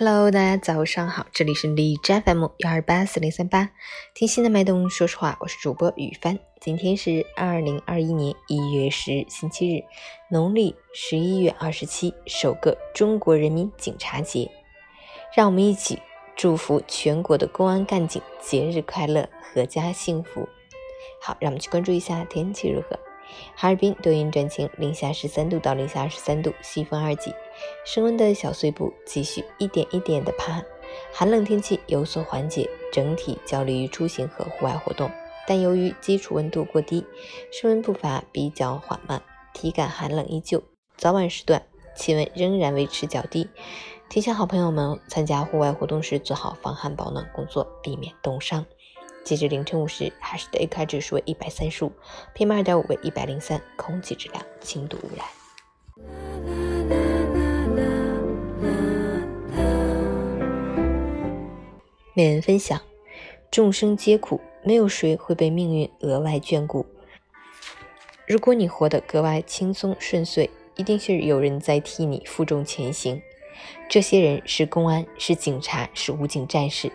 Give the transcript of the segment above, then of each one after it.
Hello，大家早上好，这里是荔枝 FM 幺二八四零三八，听心的脉动，说实话，我是主播雨帆。今天是二零二一年一月十日，星期日，农历十一月二十七，首个中国人民警察节。让我们一起祝福全国的公安干警节日快乐，阖家幸福。好，让我们去关注一下天气如何。哈尔滨多云转晴，零下十三度到零下二十三度，西风二级。升温的小碎步继续一点一点的爬，寒冷天气有所缓解，整体较利于出行和户外活动。但由于基础温度过低，升温步伐比较缓慢，体感寒冷依旧。早晚时段气温仍然维持较低，提醒好朋友们参加户外活动时做好防寒保暖工作，避免冻伤。截至凌晨五时，哈市的 AQI 指数为一百三十五，PM 二点五为一百零三，空气质量轻度污染。每人分享：众生皆苦，没有谁会被命运额外眷顾。如果你活得格外轻松顺遂，一定是有人在替你负重前行。这些人是公安，是警察，是武警战士。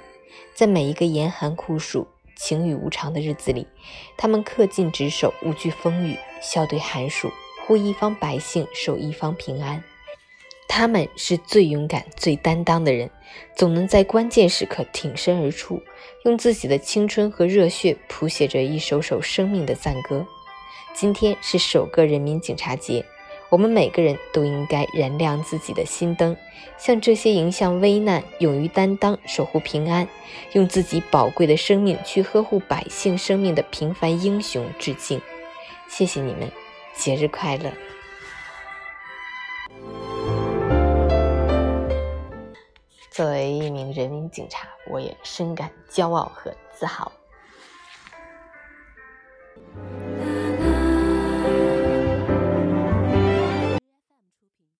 在每一个严寒酷暑、晴雨无常的日子里，他们恪尽职守，无惧风雨，笑对寒暑，护一方百姓，守一方平安。他们是最勇敢、最担当的人，总能在关键时刻挺身而出，用自己的青春和热血谱写着一首首生命的赞歌。今天是首个人民警察节，我们每个人都应该燃亮自己的心灯，向这些迎向危难、勇于担当、守护平安、用自己宝贵的生命去呵护百姓生命的平凡英雄致敬。谢谢你们，节日快乐！作为一名人民警察，我也深感骄傲和自豪。